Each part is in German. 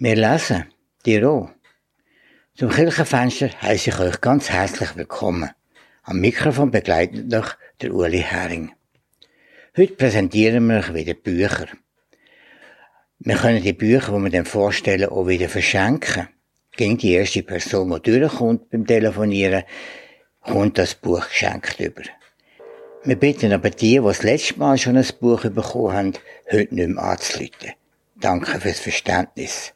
Wir lesen Tirol. Zum Kirchenfenster heiße ich euch ganz herzlich willkommen. Am Mikrofon begleitet euch der Uli Hering. Heute präsentieren wir euch wieder Bücher. Wir können die Bücher, die wir dann vorstellen, auch wieder verschenken. Gegen die erste Person, die durchkommt beim Telefonieren, kommt das Buch geschenkt über. Wir bitten aber die, die das letzte Mal schon ein Buch bekommen haben, heute nicht mehr anzuleiten. Danke fürs Verständnis.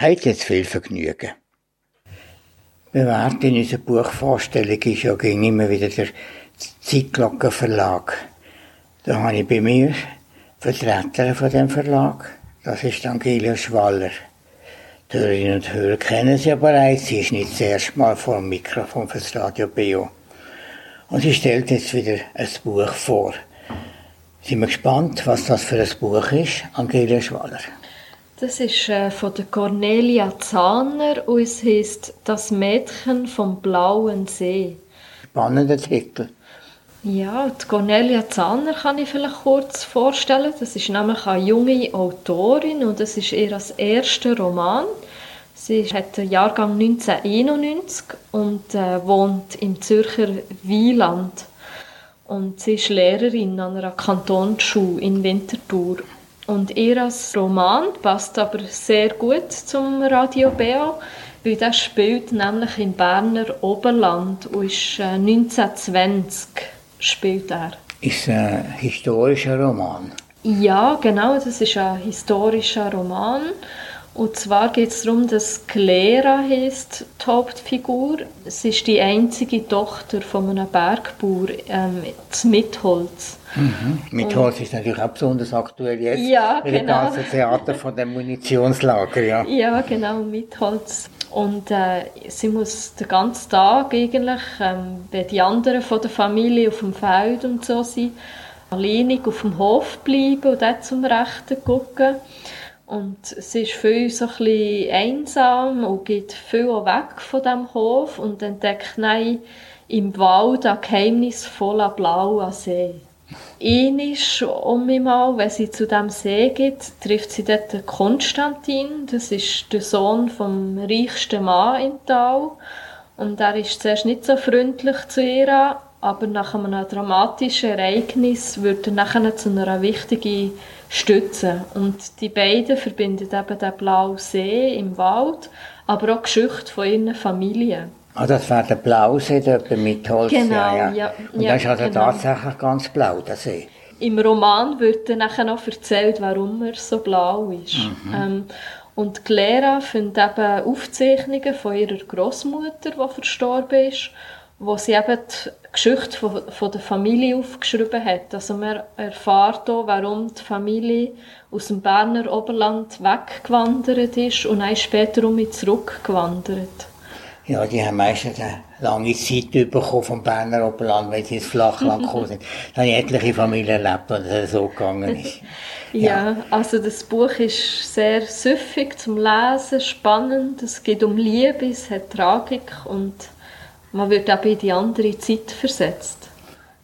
Habt jetzt viel Vergnügen. Bewährt in unserer Buchvorstellung ist ja gegen immer wieder der Zeitglocken Verlag. Da habe ich bei mir Vertreter von dem Verlag. Das ist Angelia Schwaller. Die Hörerinnen und Hörer kennen sie ja bereits. Sie ist nicht das erste Mal vor dem Mikrofon fürs Radio BO. Und sie stellt jetzt wieder ein Buch vor. Sind wir gespannt, was das für ein Buch ist, Angelia Schwaller. Das ist äh, von der Cornelia Zahner und es heißt Das Mädchen vom blauen See. Spannender Titel. Ja, die Cornelia Zahner kann ich vielleicht kurz vorstellen. Das ist nämlich eine junge Autorin und das ist ihr erster Roman. Sie hat den Jahrgang 1991 und äh, wohnt im Zürcher Wieland. Und sie ist Lehrerin an einer Kantonsschule in Winterthur. Und ihr Roman passt aber sehr gut zum Radio Beo, weil das spielt nämlich im Berner Oberland und ist äh, 1920 spielt er. Ist ein historischer Roman? Ja, genau, das ist ein historischer Roman. Und zwar geht es darum, dass Clara heißt die Hauptfigur. Sie ist die einzige Tochter von einem Bergbauer ähm, zu Mitholz. Mhm. Mitholz Und, ist natürlich auch besonders aktuell jetzt ja, mit genau. dem ganzen Theater von dem Munitionslager. Ja, ja genau, Mitholz. Und äh, sie muss den ganzen Tag eigentlich, ähm, wenn die anderen von der Familie auf dem Feld und so sind, alleinig auf dem Hof bleiben und dort zum Rechten gucken. Und sie ist viel so ein bisschen einsam und geht viel weg von dem Hof und entdeckt nein, im Wald einen geheimnisvollen blauen See. Einisch um mich wenn sie zu dem See geht, trifft sie dort Konstantin. Das ist der Sohn vom reichsten Mann im Tal. Und er ist zuerst nicht so freundlich zu ihr, aber nach einem dramatischen Ereignis wird er nachher zu einer wichtigen Stütze. Und die beiden verbinden eben den blauen See im Wald, aber auch die Geschichte von ihren Familien. Ah, das war der Blausee dort mit Holz. Genau, ja. ja. Und ja, das ist also genau. tatsächlich ganz blau, der See. Im Roman wird dann nachher noch erzählt, warum er so blau ist. Mhm. Ähm, und Clara findet eben Aufzeichnungen von ihrer Großmutter, die verstorben ist, wo sie eben die Geschichte von, von der Familie aufgeschrieben hat. Also man erfahrt hier, warum die Familie aus dem Berner Oberland weggewandert ist und dann später um zurückgewandert. Ja, die haben meistens eine lange Zeit bekommen vom Berner Oberland, wenn sie ins Flachland gekommen sind. Da habe ich etliche Familien erlebt, wo das so gegangen ist. Ja. ja, also das Buch ist sehr süffig zum Lesen, spannend. Es geht um Liebe, es hat Tragik und man wird auch in die andere Zeit versetzt.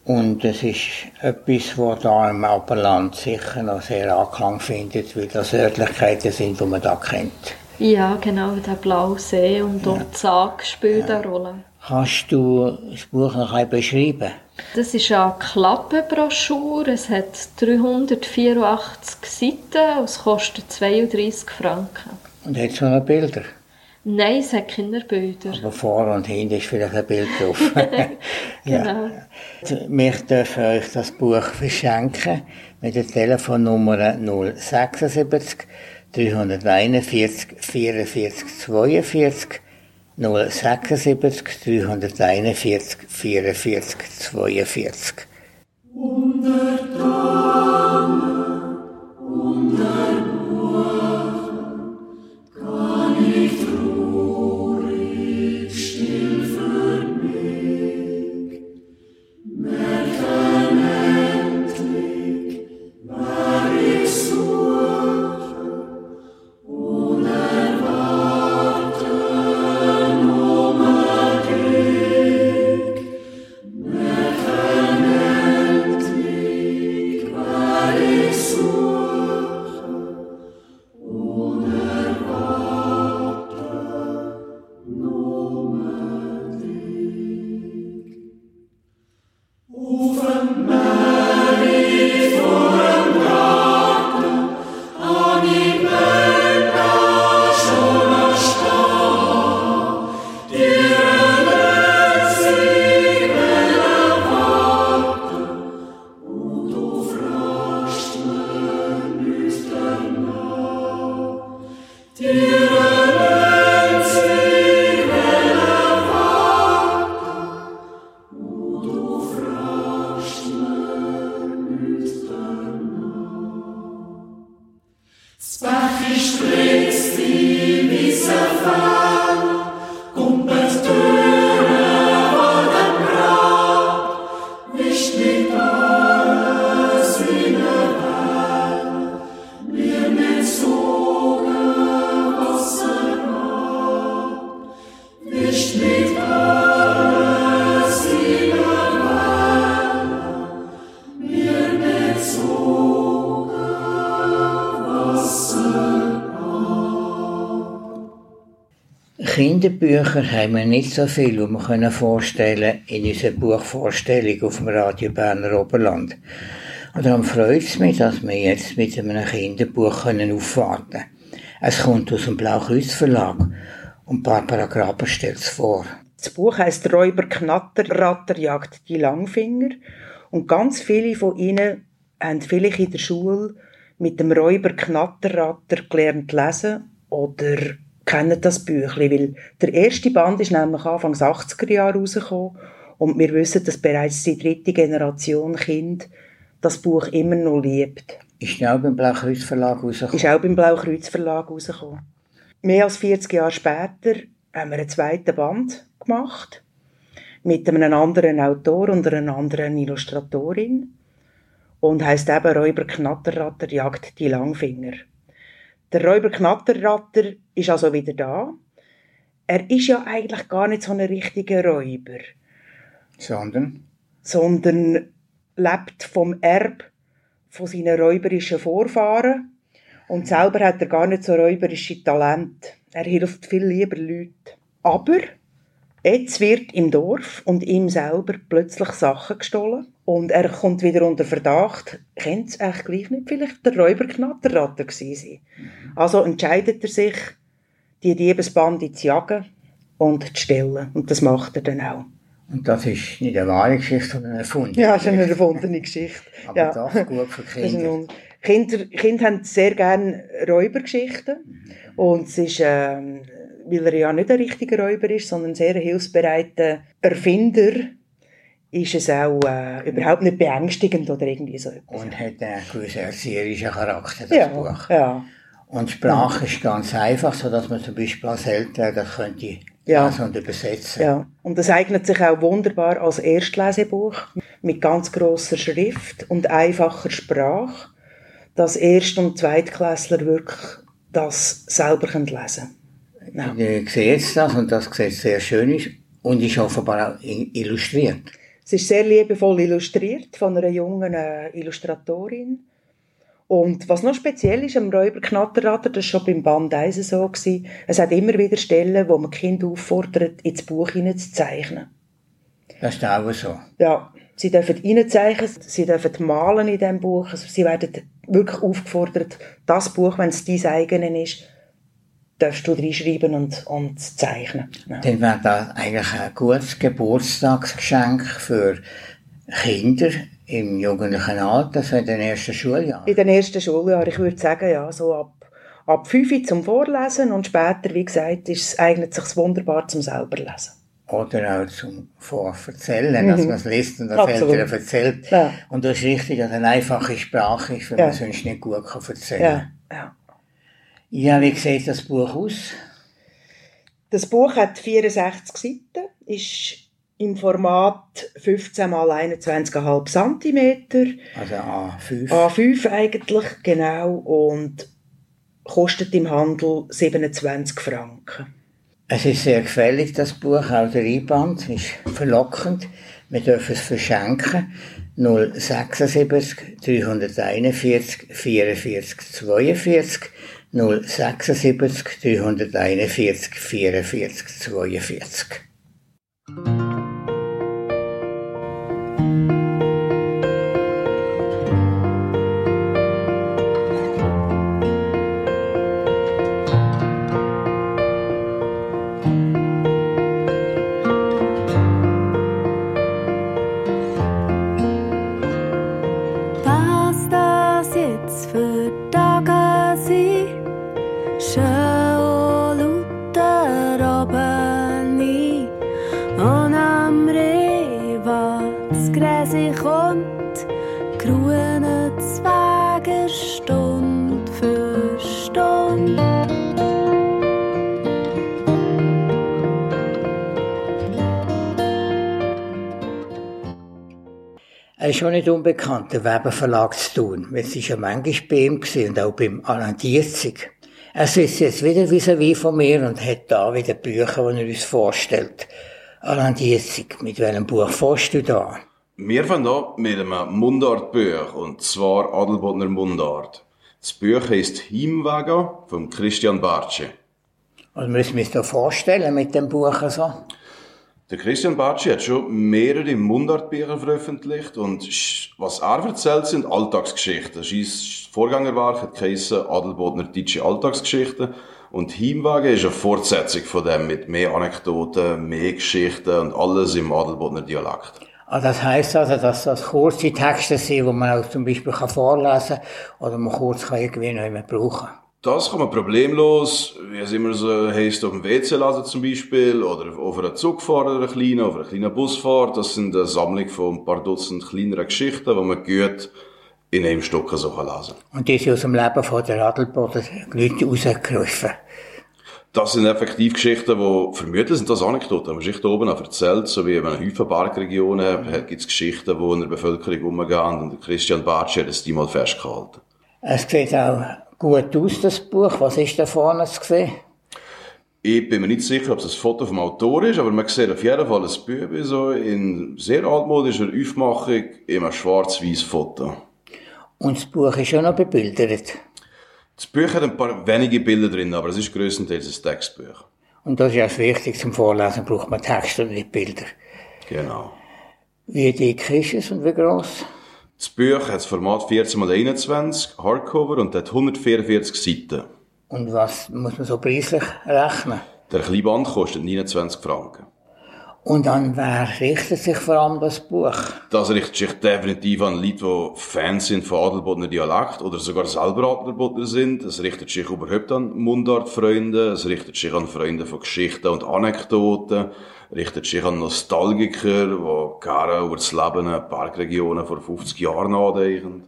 Und es ist etwas, was da im Oberland sicher noch sehr Anklang findet, weil das Örtlichkeiten sind, die man da kennt. Ja, genau, der blaue See und dort ja. die Sage spielt ja. eine Rolle. Kannst du das Buch noch einmal beschreiben? Das ist eine Klappenbroschüre. Es hat 384 Seiten und es kostet 32 Franken. Und hat es noch Bilder? Nein, es hat keine Bilder. Aber vor und hinten ist vielleicht ein Bild drauf. genau. Ja. Wir dürfen euch das Buch verschenken mit der Telefonnummer 076 341 44 42 076 341 44 42. Unter Spachy spritzt die Misserfahrt. Kinderbücher haben wir nicht so viel, die wir können vorstellen in unserer Buchvorstellung auf dem Radio Berner Oberland. Und darum freut es mich, dass wir jetzt mit einem Kinderbuch können aufwarten können. Es kommt aus dem Blaukreuz Verlag und Barbara Graber stellt es vor. Das Buch heißt Räuber Knatterratter jagt die Langfinger und ganz viele von ihnen haben vielleicht in der Schule mit dem Räuber Knatterratter gelernt lesen oder kennen das Büchlein, weil der erste Band ist nämlich Anfang 80er Jahre rausgekommen und wir wissen, dass bereits die dritte Generation Kind das Buch immer noch liebt. Ist auch beim Blaukreuz Verlag rausgekommen? Ist auch beim Blaukreuz Verlag rausgekommen. Mehr als 40 Jahre später haben wir einen zweiten Band gemacht mit einem anderen Autor und einer anderen Illustratorin und heißt eben Räuber Knatterratter jagt die Langfinger. Der Räuber Knatterratter ist also wieder da. Er ist ja eigentlich gar nicht so ein richtiger Räuber, Sondern? sondern lebt vom Erb von seinen räuberischen Vorfahren und selber hat er gar nicht so räuberische Talent. Er hilft viel lieber Leuten. Aber jetzt wird im Dorf und ihm selber plötzlich Sachen gestohlen und er kommt wieder unter Verdacht. Könnte es echt gleich nicht vielleicht der Räuberknatterratter gewesen sein? Also entscheidet er sich, die Diebesbande zu jagen und zu stellen. Und das macht er dann auch. Und das ist nicht eine wahre Geschichte, sondern eine erfundene. Ja, das ist eine erfundene Geschichte. Aber ja. das gut für ist Kinder. Kinder, Kinder haben sehr gerne Räubergeschichten. Und es ist, ähm, weil er ja nicht ein richtiger Räuber ist, sondern ein sehr hilfsbereiter Erfinder, ist es auch äh, überhaupt nicht beängstigend oder irgendwie so etwas. Und hat einen gewissen erzieherischen Charakter, das Ja, Buch. ja. Und Sprache ist ganz einfach, so dass man zum Beispiel als Eltern das könnte Ja. lesen und übersetzen. Ja, und das eignet sich auch wunderbar als Erstlesebuch mit ganz grosser Schrift und einfacher Sprache, dass Erst- und Zweitklässler wirklich das selber können lesen Ja. Ich sehe jetzt das und das sieht sehr schön aus und ist offenbar auch illustriert. Es ist sehr liebevoll illustriert von einer jungen äh, Illustratorin. Und was noch speziell ist am Räuber Knatterratter, das war schon beim Band 1 so, gewesen, es hat immer wieder Stellen, wo man Kinder auffordert, ins Buch hineinzuzeichnen. Das ist auch so. Ja, sie dürfen reinzeichnen, sie dürfen malen in diesem Buch. Also sie werden wirklich aufgefordert, das Buch, wenn es dein eigenes ist, darfst du reinschreiben und, und zeichnen. Ja. Dann wäre das eigentlich ein gutes Geburtstagsgeschenk für Kinder im jugendlichen Alter, so in den ersten Schuljahren. In den ersten Schuljahren, ich würde sagen, ja, so ab, ab 5 zum Vorlesen und später, wie gesagt, ist, es- eignet es sich wunderbar zum selber lesen. Oder auch zum Vorverzählen, dass man es liest und das Mhm. Eltern erzählt. Ja. Und das ist richtig, dass eine einfache Sprache ist, wenn Ja. man sonst nicht gut kann erzählen kann. ja. Ja, wie sieht das Buch aus? Das Buch hat 64 Seiten, ist im Format 15 x 21,5 cm, Also A5. A5 eigentlich, genau, und kostet im Handel 27 Franken. Es ist sehr gefällig, das Buch, auch der Einband ist verlockend. Wir dürfen es verschenken. 076 341 44 42 076 341 44 42 nicht unbekannt, der Weber Verlag zu tun. Es war ja manchmal bei ihm gewesen und auch beim Alain Dietzig. Er sitzt jetzt wieder vis-à-vis von mir und hat da wieder Bücher, die er uns vorstellt. Alain Dietzig, mit welchem Buch fährst du da? Wir fangen an mit einem Mundartbuch, und zwar Adelbodner Mundart. Das Buch heisst Heimwege von Christian Bartsche. Was müssen wir uns da vorstellen mit dem Buch so? Der Christian Bartschi hat schon mehrere Mundartbücher veröffentlicht und was er erzählt, sind Alltagsgeschichten. Sein Vorgängerwerk hat geheissen Adelbodner Deutsche Alltagsgeschichten und Heimwege ist eine Fortsetzung von dem mit mehr Anekdoten, mehr Geschichten und alles im Adelbodner Dialekt. Ah, das heisst also, dass das kurze Texte sind, die man auch zum Beispiel kann vorlesen kann oder man kurz kann irgendwie noch brauchen Das kann man problemlos, wie es immer so heisst, auf dem WC lassen zum Beispiel, oder auf einer Zugfahrt oder einer kleinen, auf einer kleinen Busfahrt. Das sind eine Sammlung von ein paar Dutzend kleineren Geschichten, die man gut in einem Stück so lesen kann. Und die sind aus dem Leben von der Adelboden Leute rausgerufen. Das sind effektiv Geschichten, die vermutlich sind das Anekdoten, die da oben auch erzählt, so wie wenn man Häufen Parkregionen hat, gibt es Geschichten, die in der Bevölkerung umgehen und Christian Bartsch hat es die mal festgehalten. Es sieht auch gut aus, das Buch. Was ist da vorne zu sehen? Ich bin mir nicht sicher, ob es ein Foto vom Autor ist, aber man sieht auf jeden Fall ein Bübi so in sehr altmodischer Aufmachung in einem schwarz-weiß Foto. Und das Buch ist schon noch bebildert. Das Buch hat ein paar wenige Bilder drin, aber es ist grösstenteils ein Textbuch. Und das ist ja das Wichtigste zum Vorlesen, braucht man Texte und nicht Bilder. Genau. Wie dick ist es und wie gross? Das Buch hat das Format 14x21, Hardcover und hat 144 Seiten. Und was muss man so preislich rechnen? Der kleine Band kostet 29 Franken. Und an wer richtet sich vor allem das Buch? Das richtet sich definitiv an Leute, die Fans sind von Adelbodner Dialekt oder sogar selber Adelbodner sind. Es richtet sich überhaupt an Mundartfreunde, es richtet sich an Freunde von Geschichten und Anekdoten, richtet sich an Nostalgiker, die gerne über das Leben in Parkregionen vor 50 Jahren nachdenken.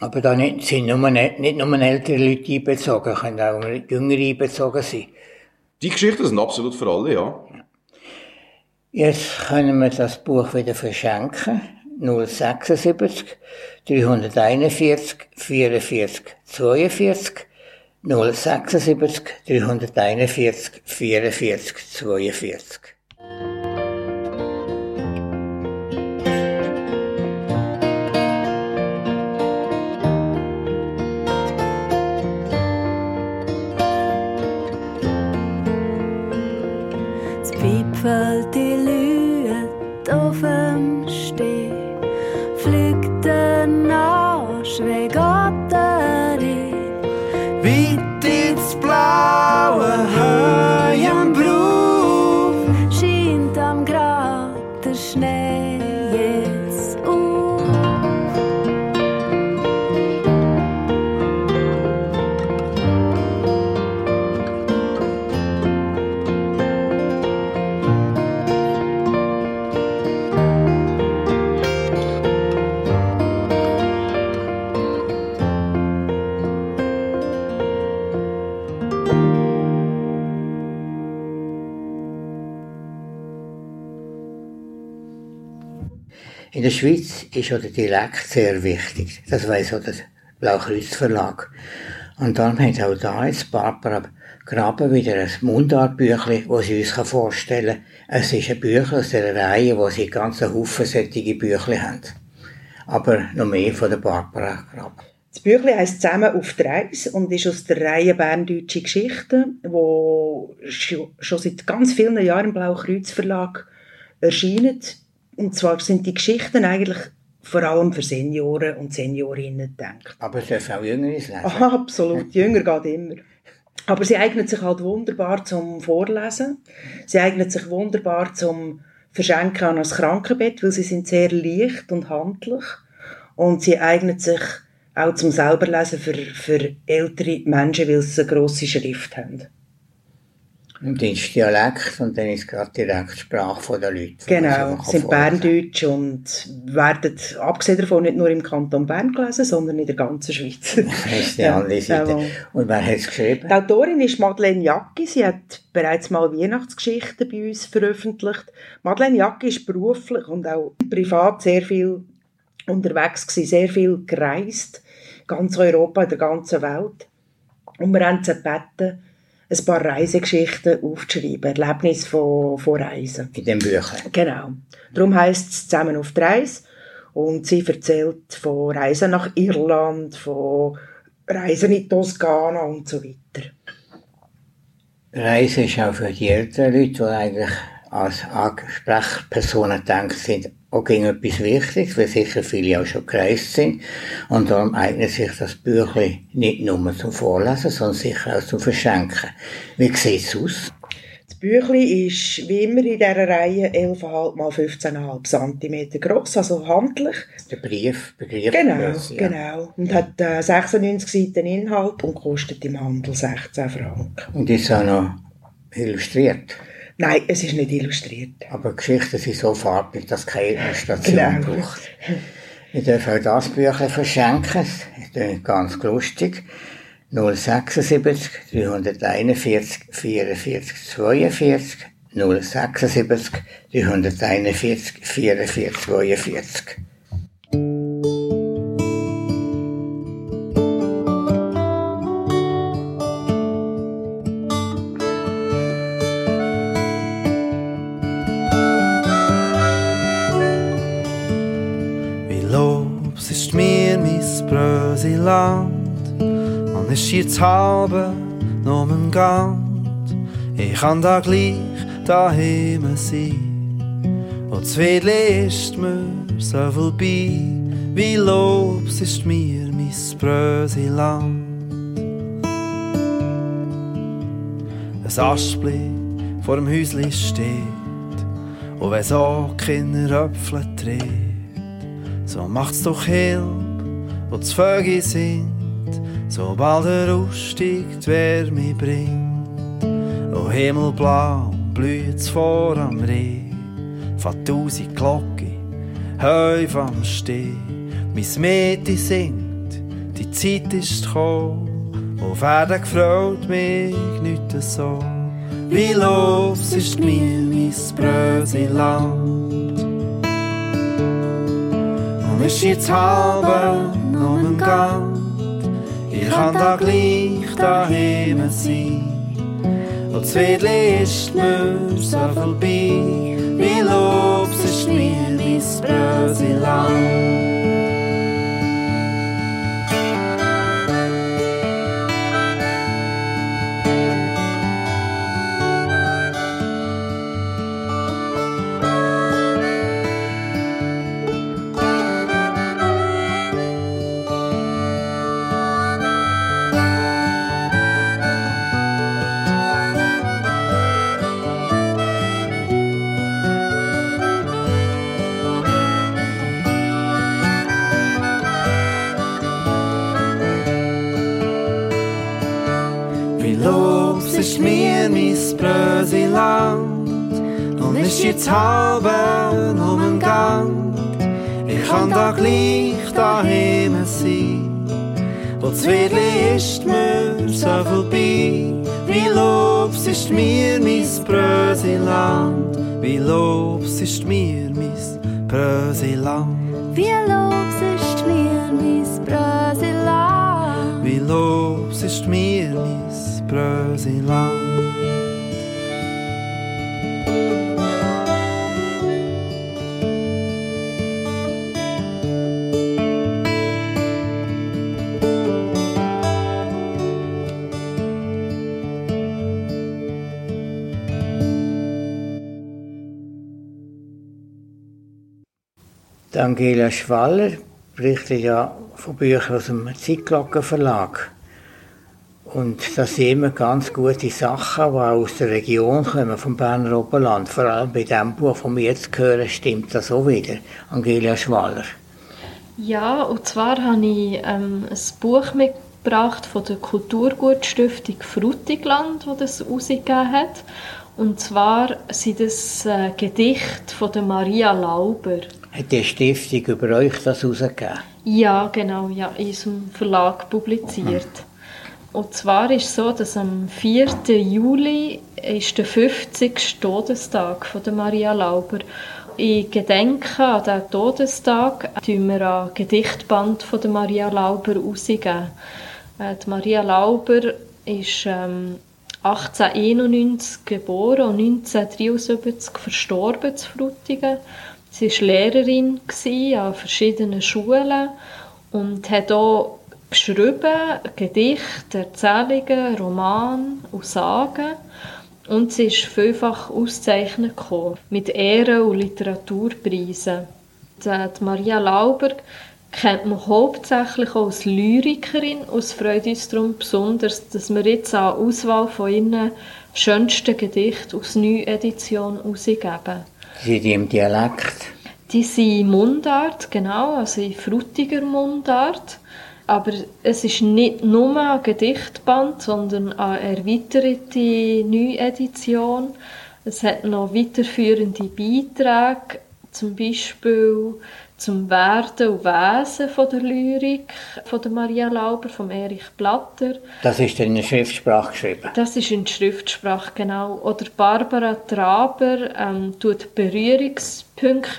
Aber da nicht, sind nur, nicht, nicht nur ältere Leute einbezogen, können auch jüngere einbezogen sein. Die Geschichten sind absolut für alle, ja. Jetzt können wir das Buch wieder verschenken. 076 341 44 42 076 341 44 42 Schweiz ist ja der Dialekt sehr wichtig. Das weiss auch der Blaukreuz Verlag. Und darum hat auch da jetzt Barbara Graben wieder ein Mundartbüchlein, das sie uns vorstellen kann. Es ist ein Büchlein aus der Reihe, wo sie ganz einen Haufen solche Büchlein haben. Aber noch mehr von der Barbara Graben. Das Büchlein heisst «Zusammen auf die Reise» und ist aus der Reihe «Berndeutsche Geschichten», wo schon seit ganz vielen Jahren im Blaukreuz Verlag erscheint. Und zwar sind die Geschichten eigentlich vor allem für Senioren und Seniorinnen gedacht. Aber es dürfen auch Jüngere lesen. Aha, absolut. Jünger geht immer. Aber sie eignet sich halt wunderbar zum Vorlesen. Sie eignet sich wunderbar zum Verschenken an das Krankenbett, weil sie sind sehr leicht und handlich. Und sie eignet sich auch zum Selberlesen für, für ältere Menschen, weil sie eine grosse Schrift haben. Und dann ist Dialekt und dann ist gerade direkt die Sprache von den Leuten. Genau, sind Berndeutsch und werden, abgesehen davon, nicht nur im Kanton Bern gelesen, sondern in der ganzen Schweiz. Das ist die Ja, andere Seite. jawohl. Und wer hat es geschrieben? Die Autorin ist Madeleine Jacki. Sie hat bereits mal Weihnachtsgeschichten bei uns veröffentlicht. Madeleine Jacki ist beruflich und auch privat sehr viel unterwegs gewesen, sehr viel gereist, ganz Europa, in der ganzen Welt. Und wir haben sie gebeten, ein paar Reisegeschichten aufzuschreiben, Erlebnisse von, von Reisen. In dem Büchlein. Genau. Darum heisst es «Zusammen auf die Reise». Und sie erzählt von Reisen nach Irland, von Reisen in Toskana und so weiter. Reisen ist auch für die älteren Leute, die eigentlich als Ansprechpersonen denken, sind auch gegen etwas Wichtiges, weil sicher viele auch schon gereist sind. Und darum eignet sich das Büchlein nicht nur zum Vorlesen, sondern sicher auch zum Verschenken. Wie sieht es aus? Das Büchlein ist wie immer in dieser Reihe 11,5 x 15,5 cm gross, also handlich. Der Brief, Begriff. Genau, Grösse, ja. genau. Und hat äh, 96 Seiten Inhalt und kostet im Handel 16 Franken. Und ist auch noch illustriert. Nein, es ist nicht illustriert. Aber Geschichten sind so farbig, dass keine Illustration Genau. braucht. Wir dürfen auch das Büchlein verschenken. Es ist ganz lustig. 076 341 44 42 076 341 44 42 Ist jetzt halbe noch im Gang. Ich kann da gleich daheim sein. Und Zwiedli ist mir so vorbei Wie Lobs ist mir mis Brösi Land Ein Aschbli vor dem Häusli steht. Und wenn so Kinder Äpfel dreht so macht's doch Hilf, wo das Vögel singt, sobald er aussteigt, wer mich bringt. O Himmelblau, blüht's vor am Reh, von tausend Glocken, häuf am Steh. Mis Mädchen singt, die Zeit ist gekommen, auf Erden gefreut mich nicht so. Wie los ist mir mis Brösiland. Und ist jetzt halbe noch im Gang. Ich kann da gleich daheim sein. Und Zwiedli ist mir so vorbei. Wie Lobs ist mir mein Brösiland. Brösiland und ist jetzt halbe um den Gang. Ich kann da gleich daheim sein. Und Zwiedli ist mir so vorbei. Wie Lobs ist mir mein Brösiland. Wie Lobs ist mir mein Brösiland. Wie los ist mir mein Brösiland. Wie Lobs ist mir mein Brösiland. Die Angela Schwaller berichtet ja von Büchern aus dem Zeitglockenverlag. Und das sind immer ganz gute Sachen, die auch aus der Region kommen, vom Berner Oberland. Vor allem bei dem Buch, das wir jetzt hören, stimmt das auch wieder. Angela Schwaller. Ja, und zwar habe ich ähm, ein Buch mitgebracht von der Kulturgutstiftung Frutigland, die das herausgegeben hat. Und zwar sind das äh, Gedichte von der Maria Lauber. Hat die Stiftung über euch das herausgegeben? Ja, genau, ja, in unserem Verlag publiziert. Und zwar ist es so, dass am 4. Juli ist der 50. Todestag von der Maria Lauber. In Gedenken an diesen Todestag tun wir ein Gedichtband von der Maria Lauber rausgeben. Äh, die Maria Lauber ist ähm, 1891 geboren und 1973 verstorben zu Frutigen. Sie war Lehrerin an verschiedenen Schulen und hat auch geschrieben, Gedichte, Erzählungen, Romane und Sagen. Und sie ist vielfach ausgezeichnet mit Ehren- und Literaturpreisen. Die Maria Lauber kennt man hauptsächlich als Lyrikerin. Es freut uns darum besonders, dass wir jetzt eine Auswahl von ihren schönsten Gedichten aus Neuedition herausgeben. Sind die im Dialekt? Die sind Mundart, genau, also in frutiger Mundart. Aber es ist nicht nur ein Gedichtband, sondern eine erweiterte Neuedition. Es hat noch weiterführende Beiträge, zum Beispiel zum Werden und Wesen von der Lyrik von der Maria Lauber, von Erich Blatter. Das ist in der Schriftsprache geschrieben? Das ist in der Schriftsprache, genau. Oder Barbara Traber ähm, tut Berührungspunkte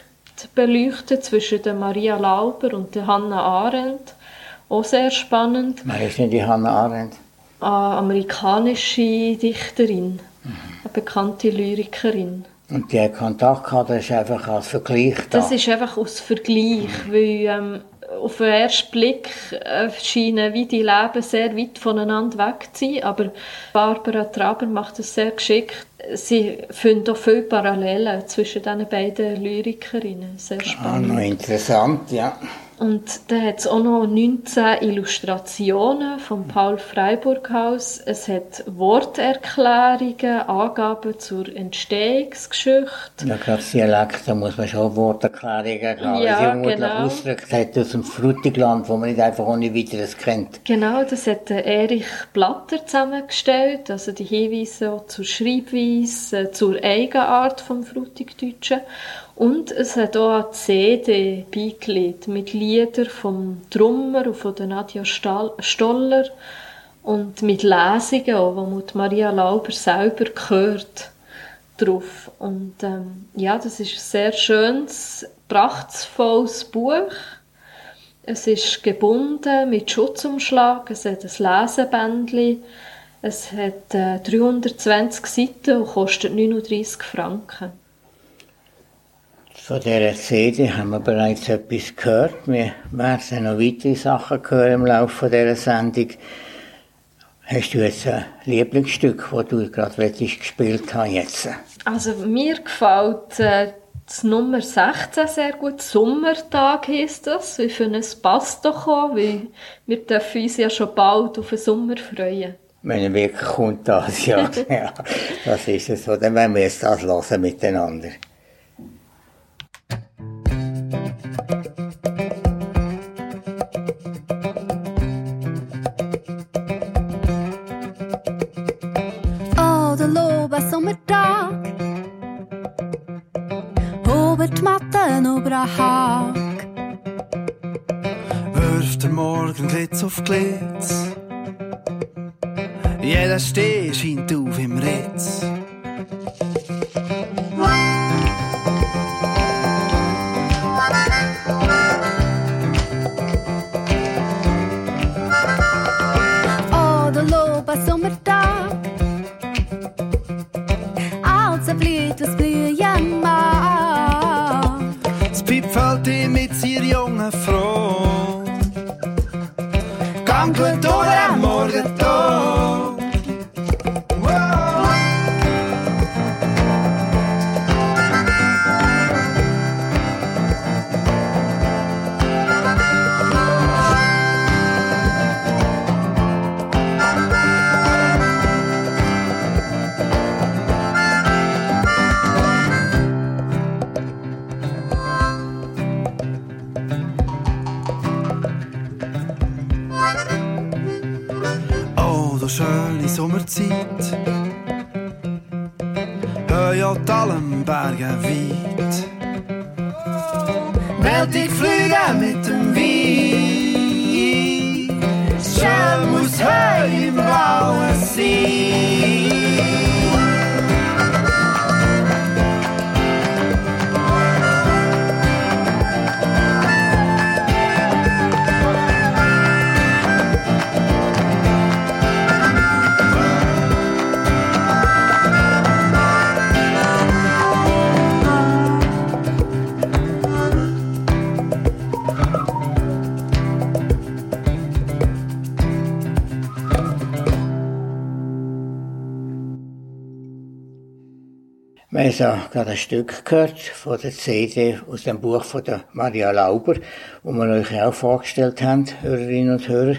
beleuchten zwischen der Maria Lauber und der Hannah Arendt. Auch sehr spannend. Wer ist denn die Hannah Arendt? Eine amerikanische Dichterin, mhm. eine bekannte Lyrikerin. Und die Kontakt das ist einfach als Vergleich da? Das ist einfach aus Vergleich, weil ähm, auf den ersten Blick äh, scheinen wie die Leben sehr weit voneinander weg zu sein, aber Barbara Traber macht das sehr geschickt. Sie findet auch viele Parallelen zwischen diesen beiden Lyrikerinnen. Sehr ah, spannend. Ah, noch interessant, ja. Und da hat es auch noch 19 Illustrationen vom Paul Freiburg Haus. Es hat Worterklärungen, Angaben zur Entstehungsgeschichte. Ja, gerade Dialekt, da muss man schon Worterklärungen haben. Ja, Sie genau. ausgedrückt hat aus dem Frutigland, wo man nicht einfach ohne weiteres kennt. Genau, das hat Erich Blatter zusammengestellt, also die Hinweise zur Schreibweise, zur Eigenart vom Frutigdeutschen. Und es hat auch eine CD beigelegt mit Liedern vom Drummer und von der Nadja Stoller und mit Lesungen auch, wo man Maria Lauber selber gehört drauf. Und ähm, ja, das ist ein sehr schönes, prachtvolles Buch. Es ist gebunden mit Schutzumschlag, es hat ein Lesebändchen, es hat äh, 320 Seiten und kostet 39 Franken. Von dieser CD haben wir bereits etwas gehört. Wir werden noch weitere Sachen hören im Laufe dieser Sendung. Hast du jetzt ein Lieblingsstück, das du gerade gespielt hast jetzt? Also mir gefällt äh, das Nummer 16 sehr gut. Sommertag heisst das. Ich finde, es passt doch auch, weil wir dürfen uns ja schon bald auf den Sommer freuen. Wenn wirklich kommt das, ja. ja das ist es so. Dann werden wir jetzt das hören miteinander. Hag. Wirft der Morgen Glitz auf Glitz. Jeder Steh scheint auf im Ritz. Oh, der Loba Sommertag. Als er blüht, was blühen mag. Das Pipfelti mit seiner jungen Frau. Gankelt durch am Morgenton. So gerade ein Stück gehört von der CD aus dem Buch von der Maria Lauber, wo wir euch auch vorgestellt haben, Hörerinnen und Hörer.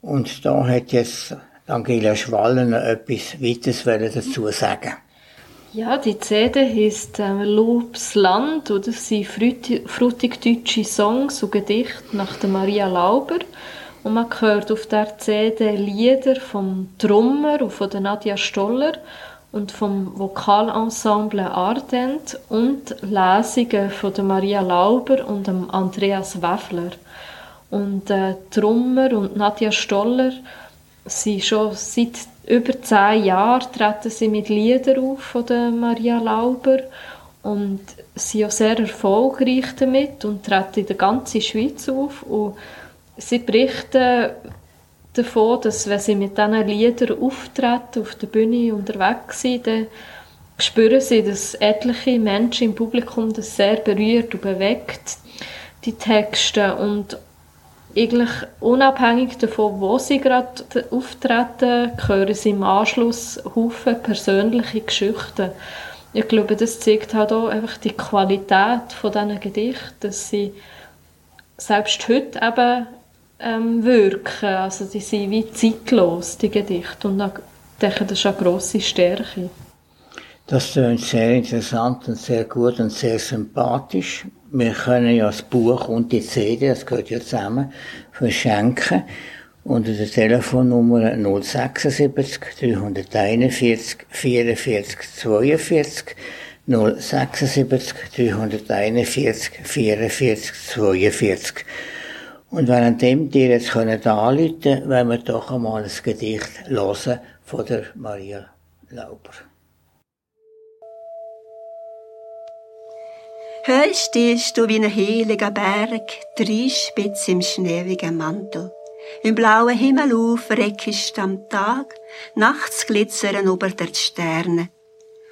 Und da hat jetzt Angela Schwaller noch etwas weiteres dazu sagen. Ja, die CD heisst äh, Lobs Land oder das sind frutig deutsche Songs und Gedichte nach der Maria Lauber. Und man hört auf der CD Lieder vom Trummer und von der Nadja Stoller und vom Vokalensemble Ardent und Lesungen von der Maria Lauber und dem Andreas Weffler. Und äh, Trummer und Nadja Stoller sind schon seit über zehn Jahren treten sie mit Liedern auf von der Maria Lauber und sind auch sehr erfolgreich damit und treten in der ganzen Schweiz auf und sie berichten davon, dass wenn sie mit diesen Liedern auftreten, auf der Bühne unterwegs sind, dann spüren sie, dass etliche Menschen im Publikum das sehr berührt und bewegt, die Texte und eigentlich unabhängig davon, wo sie gerade auftreten, hören sie im Anschluss Haufen persönliche Geschichten. Ich glaube, das zeigt halt auch einfach die Qualität von diesen Gedichten, dass sie selbst heute eben ähm, wirken. Also die sind wie zeitlos, die Gedichte. Und ich denke, das ist eine grosse Stärke. Das klingt sehr interessant und sehr gut und sehr sympathisch. Wir können ja das Buch und die CD, das gehört ja zusammen, verschenken unter der Telefonnummer 076 341 44 42 076 341 44 42 und währenddem die jetzt können anrufen wollen wir doch einmal ein Gedicht hören von der Maria Lauber. Heu stehst du wie ein heiliger Berg, dreispitz im schneewigen Mantel. Im blauen Himmel auf reckst am Tag, nachts glitzern über der Sterne.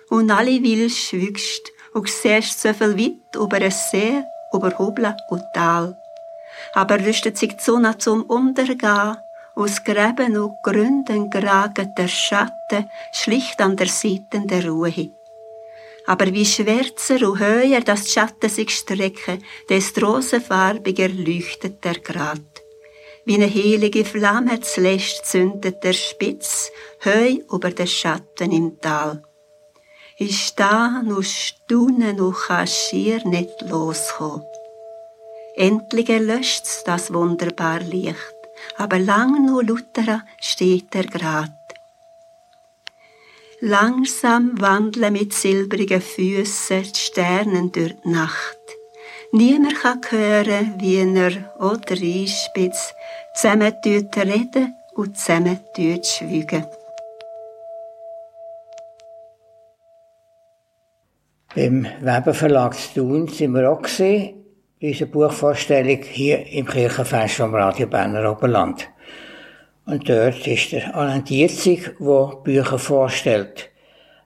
Und alle Wild schwügst und siehst so viel weit über ein See, über Hubla und Tal. Aber rüstet sich die Sonne zum Untergehen, aus Gräben und Gründen geraget der Schatten schlicht an der Seite der Ruhe aber wie schwärzer und höher das Schatten sich strecken, desto rosenfarbiger leuchtet der Grat. Wie eine heilige Flamme zuletzt zündet der Spitz heu über den Schatten im Tal. Ich sta nu staunen und kann schier nicht loskommen. Endlich erlöscht's das wunderbar Licht, aber lang nur Luthera steht er grad Langsam wandeln mit silbrigen Füßen die Sternen durch die Nacht. Niemand kann hören, wie er oder Einspitz zusammen reden und zusammen schweigen. Beim Weber Verlag zu tun sind wir auch gesehen, unserer Buchvorstellung hier im Kirchenfest vom Radio Berner Oberland. Und dort ist der Alain Dietzig, der Bücher vorstellt.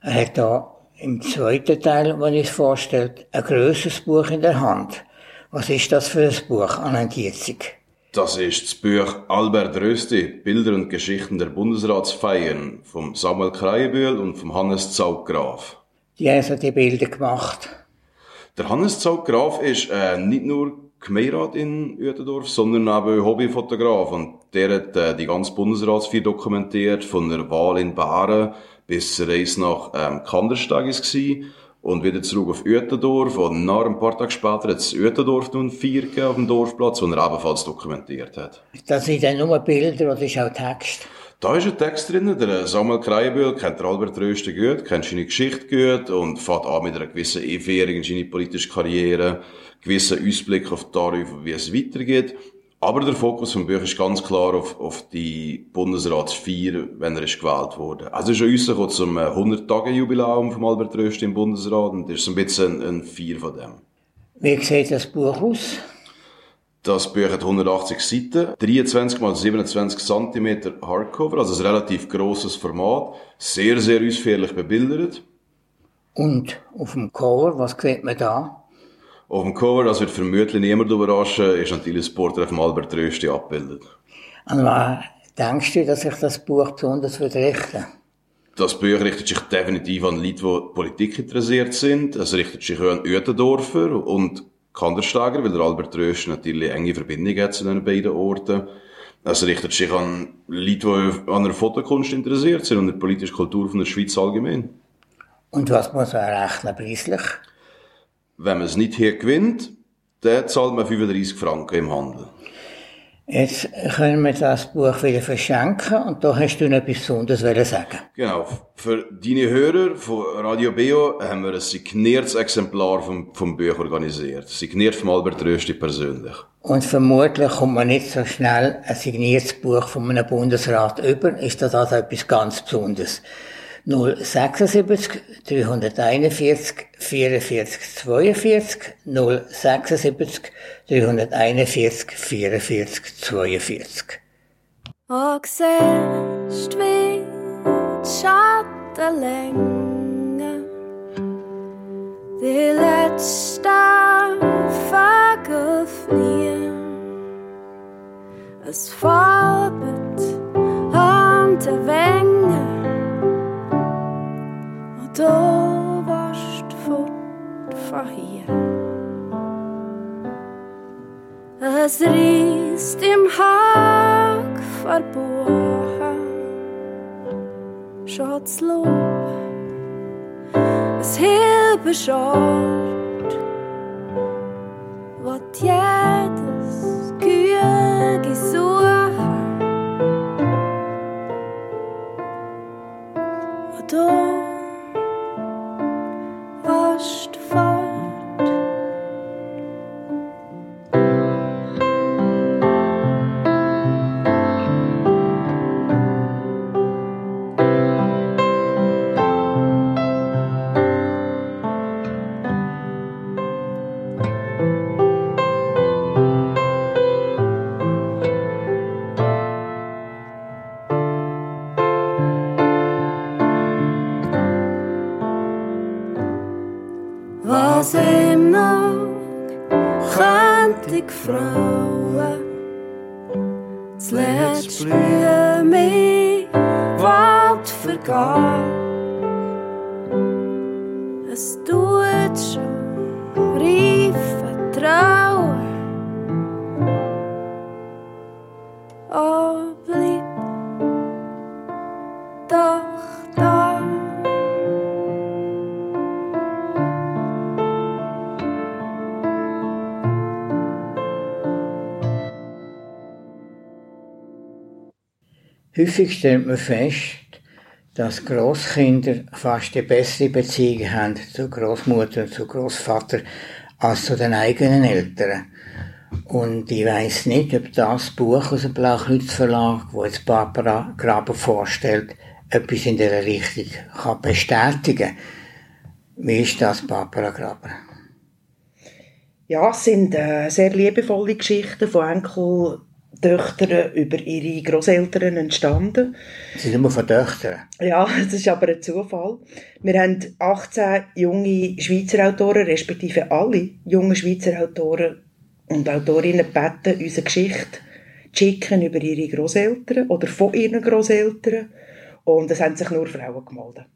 Er hat da im zweiten Teil, wo er es vorstellt, ein grösseres Buch in der Hand. Was ist das für ein Buch, Alain Dietzig? Das ist das Buch Albert Rösti, Bilder und Geschichten der Bundesratsfeiern, vom Samuel Kreienbühl und vom Hannes Zauggraf. Die haben so die Bilder gemacht. Der Hannes Zauggraf ist äh, nicht nur Gemeinderat in Uetendorf, sondern eben Hobbyfotograf. Und der hat äh, die ganze Bundesratsfeier dokumentiert, von der Wahl in Baren bis zur Reise nach ähm, Kandersteg ist und wieder zurück auf Uetendorf. Und nach ein paar Tage später hat es Uetendorf nun vier auf dem Dorfplatz, wo er ebenfalls dokumentiert hat. Das sind dann nur Bilder oder ist auch Text? Da ist ein Text drin, der Samuel Kreienbühl kennt Albert Röste gut, kennt seine Geschichte gut und fährt an mit einer gewissen Einführung in seine politische Karriere gewissen Ausblick auf darüber, wie es weitergeht. Aber der Fokus vom Buch ist ganz klar auf, auf die Bundesratsfeier, wenn er ist gewählt wurde. Also ist er uns zum 100-Tage-Jubiläum vom Albert Röst im Bundesrat und das ist ein bisschen ein, ein Vier von dem. Wie sieht das Buch aus? Das Buch hat 180 Seiten, 23 x 27 cm Hardcover, also ein relativ grosses Format, sehr, sehr ausführlich bebildert. Und auf dem Cover, was sieht man da? Auf dem Cover, das wird vermutlich niemand überraschen, ist natürlich das Porträt von Albert Rösti abgebildet. An was denkst du, dass sich das Buch besonders wird richten? Das Buch richtet sich definitiv an Leute, die Politik interessiert sind. Es richtet sich auch an Uetendorfer und Kandersteiger, weil der Albert Rösch natürlich enge Verbindung hat zu den beiden Orten. Es richtet sich an Leute, die an der Fotokunst interessiert sind und an der politischen Kultur von der Schweiz allgemein. Und was muss man rechnen preislich? Wenn man es nicht hier gewinnt, dann zahlt man 35 Franken im Handel. Jetzt können wir das Buch wieder verschenken und da hast du noch etwas Besonderes sagen. Genau. Für deine Hörer von Radio Beo haben wir ein signiertes Exemplar vom, vom Buch organisiert. Signiert von Albert Rösti persönlich. Und vermutlich kommt man nicht so schnell ein signiertes Buch von einem Bundesrat über, ist das also etwas ganz Besonderes. 076 341 44 42 076 341 44 42. Og siehst wie die Schatten länger, die letzten Vögel fliehen. Es farbet an der Es riest im Hag verborgen, Schatz Lob, es Hilfe Häufig stellt man fest, dass Großkinder fast eine bessere Beziehung haben zu Großmutter und zu Großvater als zu den eigenen Eltern. Und ich weiß nicht, ob das Buch aus dem Blaukreuz Verlag, wo jetzt Barbara Graber vorstellt, etwas in dieser Richtung kann bestätigen. Wie ist das, Barbara Graber? Ja, es sind äh, sehr liebevolle Geschichten von Enkeltöchtern über ihre Großeltern entstanden. Sie sind immer von Töchtern. Ja, das ist aber ein Zufall. Wir haben 18 junge Schweizer Autoren, respektive alle junge Schweizer Autoren und Autorinnen gebeten, unsere Geschichte zu schicken über ihre Großeltern oder von ihren Großeltern. Und es haben sich nur Frauen gemeldet.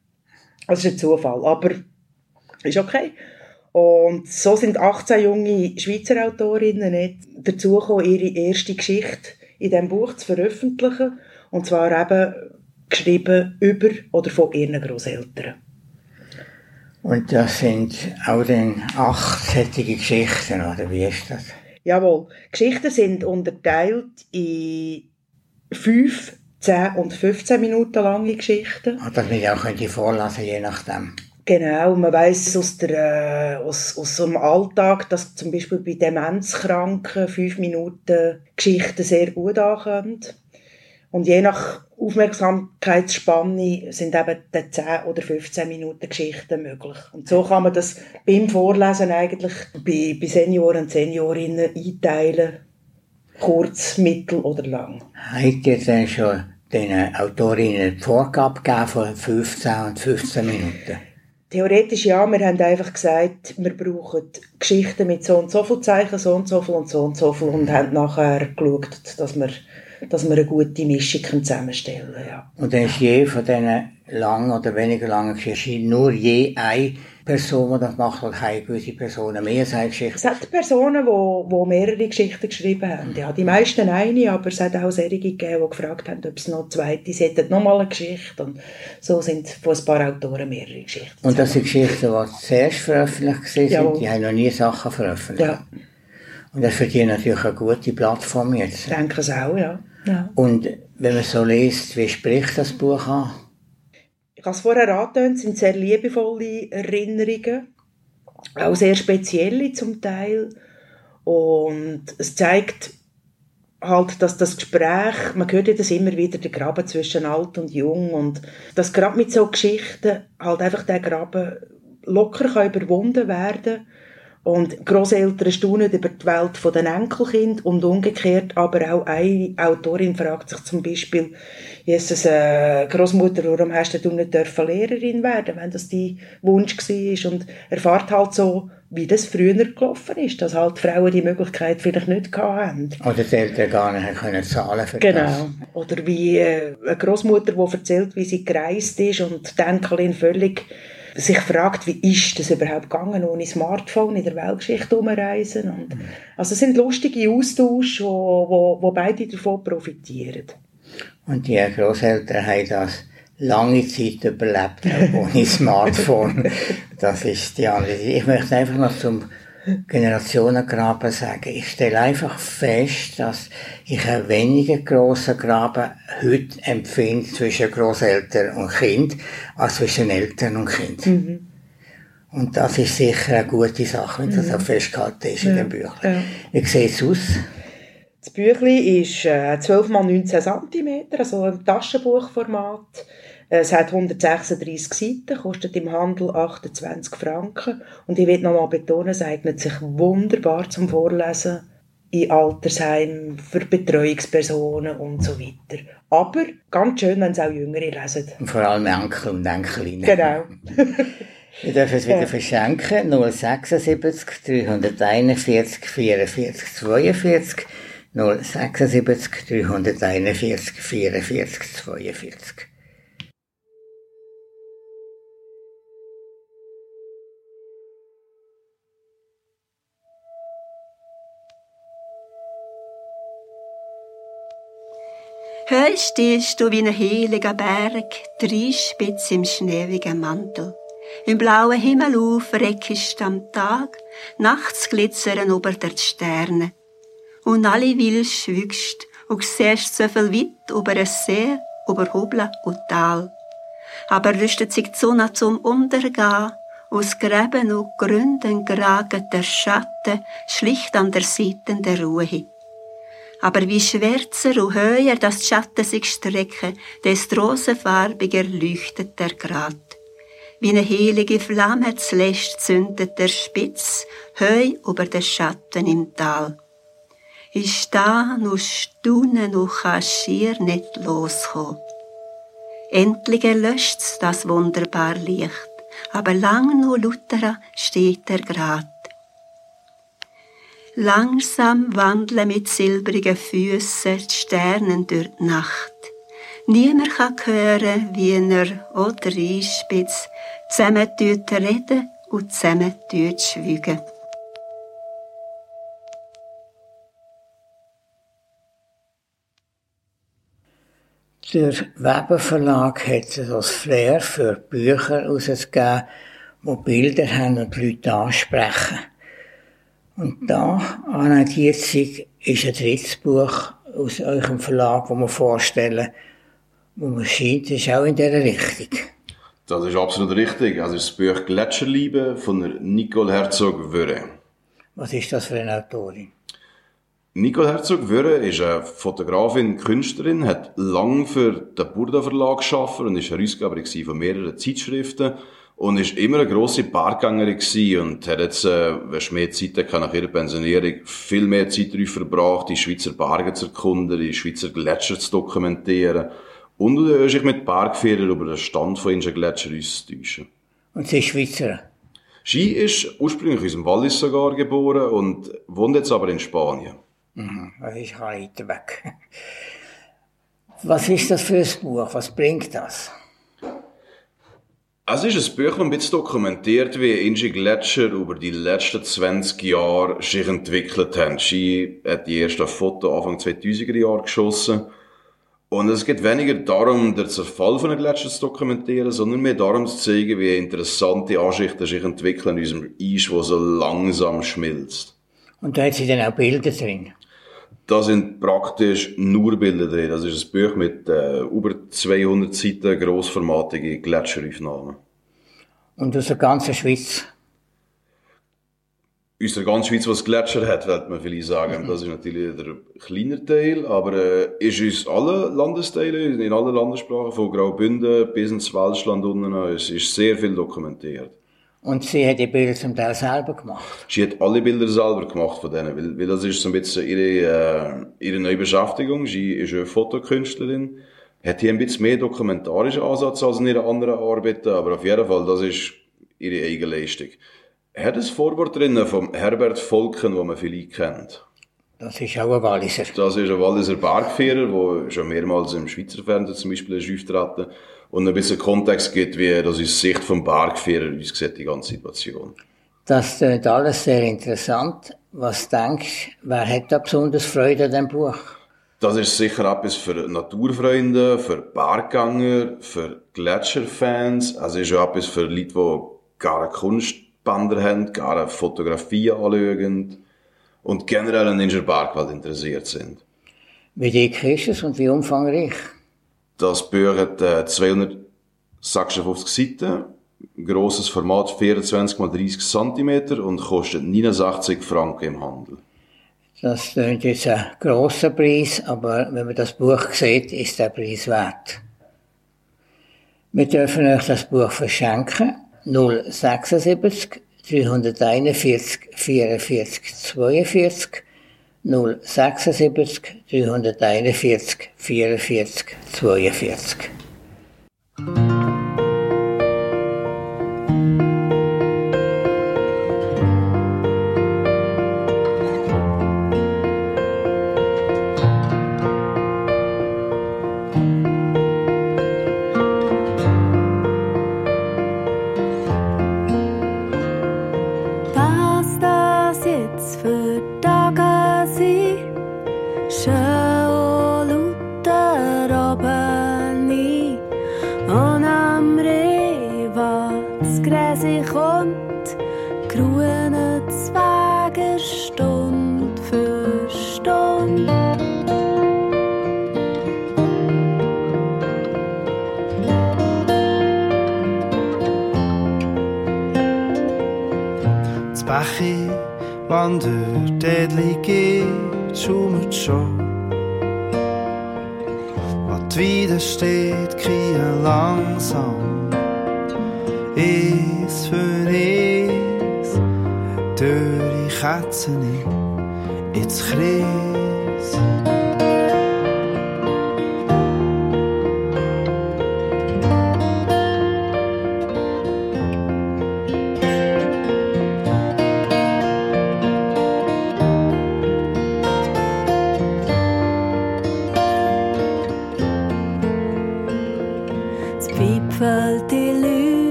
Das ist ein Zufall, aber ist okay. Und so sind 18 junge Schweizer Autorinnen nicht dazu gekommen, ihre erste Geschichte in diesem Buch zu veröffentlichen. Und zwar eben geschrieben über oder von ihren Großeltern. Und das sind auch dann achtsättige Geschichten, oder wie ist das? Jawohl. Geschichten sind unterteilt in fünf, 10 und 15 Minuten lange Geschichten. Ah, dass man die auch könnte vorlesen, je nachdem. Genau, man weiß aus, äh, aus, aus einem Alltag, dass zum Beispiel bei Demenzkranken fünf Minuten Geschichten sehr gut ankommen. Und je nach Aufmerksamkeitsspanne sind eben die 10 oder 15 Minuten Geschichten möglich. Und so kann man das beim Vorlesen eigentlich bei, bei Senioren und Seniorinnen einteilen. Kurz, mittel oder lang. Habt ihr denn schon den Autorinnen die Vorgabe gegeben von 15 und 15 Minuten? Theoretisch ja, wir haben einfach gesagt, wir brauchen Geschichten mit so und so viel Zeichen, so und so viel und so und so viel und haben nachher geschaut, dass wir dass wir eine gute Mischung zusammenstellen können. Ja. Und dann ist je von diesen langen oder weniger langen Geschichten nur je eine Person, die das macht, haben gewisse Personen mehr seine Geschichte? Es hat Personen, die, die mehrere Geschichten geschrieben haben. Ja, die meisten eine, aber es hat auch solche gegeben, die gefragt haben, ob es noch zweite, sie hätten noch mal eine Geschichte. Und so sind von ein paar Autoren mehrere Geschichten. Und das sind Geschichten, die zuerst veröffentlicht sind, Jawohl. die haben noch nie Sachen veröffentlicht. Ja, Und das ist für die natürlich eine gute Plattform jetzt. ich denke es auch, ja. ja. Und wenn man so liest, wie spricht das Buch an? Ich habe es vorher angetönt, sind sehr liebevolle Erinnerungen, auch sehr spezielle zum Teil. Und es zeigt halt, dass das Gespräch, man hört ja das immer wieder, der Graben zwischen alt und jung und dass gerade mit so Geschichten halt einfach der Graben locker kann überwunden werden und Großeltern staunen über die Welt von den Enkelkind und umgekehrt, aber auch eine Autorin fragt sich zum Beispiel, Jesus, äh, Großmutter, warum hast du nicht dürfen Lehrerin werden, wenn das dein Wunsch war? Und erfahrt halt so, wie das früher gelaufen ist, dass halt Frauen die Möglichkeit vielleicht nicht gehabt haben. Oder die Eltern gar nicht können zahlen für das. Genau. Oder wie äh, eine Großmutter, die erzählt, wie sie gereist ist und die Enkelin völlig sich fragt, wie ist das überhaupt gegangen, ohne Smartphone in der Weltgeschichte umreisen. Und, also es sind lustige Austausche, wo, wo, wo beide davon profitieren. Und die Großeltern haben das lange Zeit überlebt, ohne Smartphone. Das ist die andere. Ich möchte einfach noch zum Generationengraben sagen. Ich stelle einfach fest, dass ich einen weniger grossen Graben heute empfinde zwischen Großeltern und Kind, als zwischen Eltern und Kind. Und das ist sicher eine gute Sache, wenn das auch festgehalten ist in dem Büchlein. ja. Wie sieht es aus? Das Büchlein ist äh, 12 x 19 cm, also ein Taschenbuchformat. Es hat 136 Seiten, kostet im Handel 28 Franken. Und ich will nochmal betonen, es eignet sich wunderbar zum Vorlesen in Altersheimen, für Betreuungspersonen und so weiter. Aber ganz schön, wenn es auch Jüngere lesen. Und vor allem Enkel und Enkelinnen. Genau. Wir dürfen es wieder Ja. verschenken. 076 341 44 42 076 341 44 42. Heu stehst du wie ein heiliger Berg, dreispitz im schneewigen Mantel. Im blauen Himmel auf reckst am Tag, nachts glitzern ober der Sterne. Und alle will schwügst und siehst so viel weit über ein See, über Hubla und Tal. Aber rüstet sich die Sonne zum Untergehen, aus Gräben und Gründen geraget der Schatten schlicht an der Seite der Ruhe. Aber wie schwärzer und höher das Schatten sich strecken, desto rosenfarbiger leuchtet der Grat. Wie eine heilige Flamme zuletzt zündet der Spitz heu über den Schatten im Tal. Ich sta und staune und kann schier nicht loskommen. Endlich erlöscht's das wunderbar Licht, aber lang noch lauterer steht er grad. Langsam wandeln mit silbrigen Füßen die Sternen durch die Nacht. Niemand kann hören, wie er oder einspitz zusammen reden und zusammen tut schwügen. Der Weber Verlag hat das Flair für Bücher herausgegeben, die Bilder haben und die Leute ansprechen. Und da, Anna Dietzig, ist ein drittes Buch aus eurem Verlag, das wir vorstellen, wo man scheint, ist auch in dieser Richtung. Das ist absolut richtig. Also das Buch Gletscherliebe von Nicole Herzog-Wörre. Was ist das für eine Autorin? Nicole Herzog-Wörre ist eine Fotografin, Künstlerin, hat lang für den Burda Verlag gearbeitet und ist Herausgeberin von mehreren Zeitschriften und ist immer eine grosse Berggängerin gewesen und hat jetzt, äh, wenn mehr Zeit hatte, nach ihrer Pensionierung viel mehr Zeit darauf verbracht, die Schweizer Berge zu erkunden, die Schweizer Gletscher zu dokumentieren und äh, sich mit Bergführern über den Stand von unseren Gletschern auszutauschen. Und sie ist Schweizerin. Sie ist ursprünglich aus dem Wallis sogar geboren und wohnt jetzt aber in Spanien. Mhm, das ist weit weg. Was ist das für ein Buch? Was bringt das? Es ist ein Buch, das ein bisschen dokumentiert, wie Inge Gletscher über die letzten 20 Jahre sich entwickelt haben. Sie hat die ersten Foto Anfang 2000er Jahre geschossen. Und es geht weniger darum, den Zerfall von den Gletschern zu dokumentieren, sondern mehr darum zu zeigen, wie interessante Anschichten sich entwickeln in unserem Eis, wo so langsam schmilzt. Und da hat sie dann auch Bilder drin. Da sind praktisch nur Bilder drin. Das ist ein Buch mit äh, über 200 Seiten grossformatige Gletscheraufnahmen. Und aus der ganzen Schweiz. Aus der ganzen Schweiz, was Gletscher hat, wird man vielleicht sagen. Das ist natürlich der kleine Teil, aber äh, ist uns alle Landesteile, in allen Landessprachen, von Graubünden bis ins Welschland unten, es ist sehr viel dokumentiert. Und sie hat die Bilder zum Teil selber gemacht. Sie hat alle Bilder selber gemacht von denen, weil, weil das ist so ein bisschen ihre, äh, ihre neue Beschäftigung. Sie ist eine Fotokünstlerin, hat hier ein bisschen mehr dokumentarischen Ansatz als in ihren anderen Arbeiten, aber auf jeden Fall, das ist ihre eigene Leistung. Hat ein Vorwort drin vom Herbert Volken, den man vielleicht kennt. Das ist auch ein Walliser. Das ist ein Walliser Bergführer, der schon mehrmals im Schweizer Fernsehen zum Beispiel ist auftreten und ein bisschen Kontext gibt, wie das ist Sicht vom Bergführer uns sieht, die ganze Situation. Das klingt alles sehr interessant. Was denkst du, wer hat da besonders Freude an diesem Buch? Das ist sicher etwas für Naturfreunde, für Berggänger, für Gletscherfans. Also ist auch etwas für Leute, die gerne Kunstbänder haben, gerne Fotografien anschauen und generell an der Bergwelt interessiert sind. Wie dick ist es und wie umfangreich? Das Buch hat äh, 256 Seiten, grosses Format 24 x 30 cm und kostet 69 Franken im Handel. Das klingt jetzt ein grosser Preis, aber wenn man das Buch sieht, ist der Preis wert. Wir dürfen euch das Buch verschenken. 076 341 44 42 076 341 44 42. wandert Dädli geht, schummet schon. Was die Weide steht, kriechen langsam. Eins für eins, durch die Katzen ins Kreis.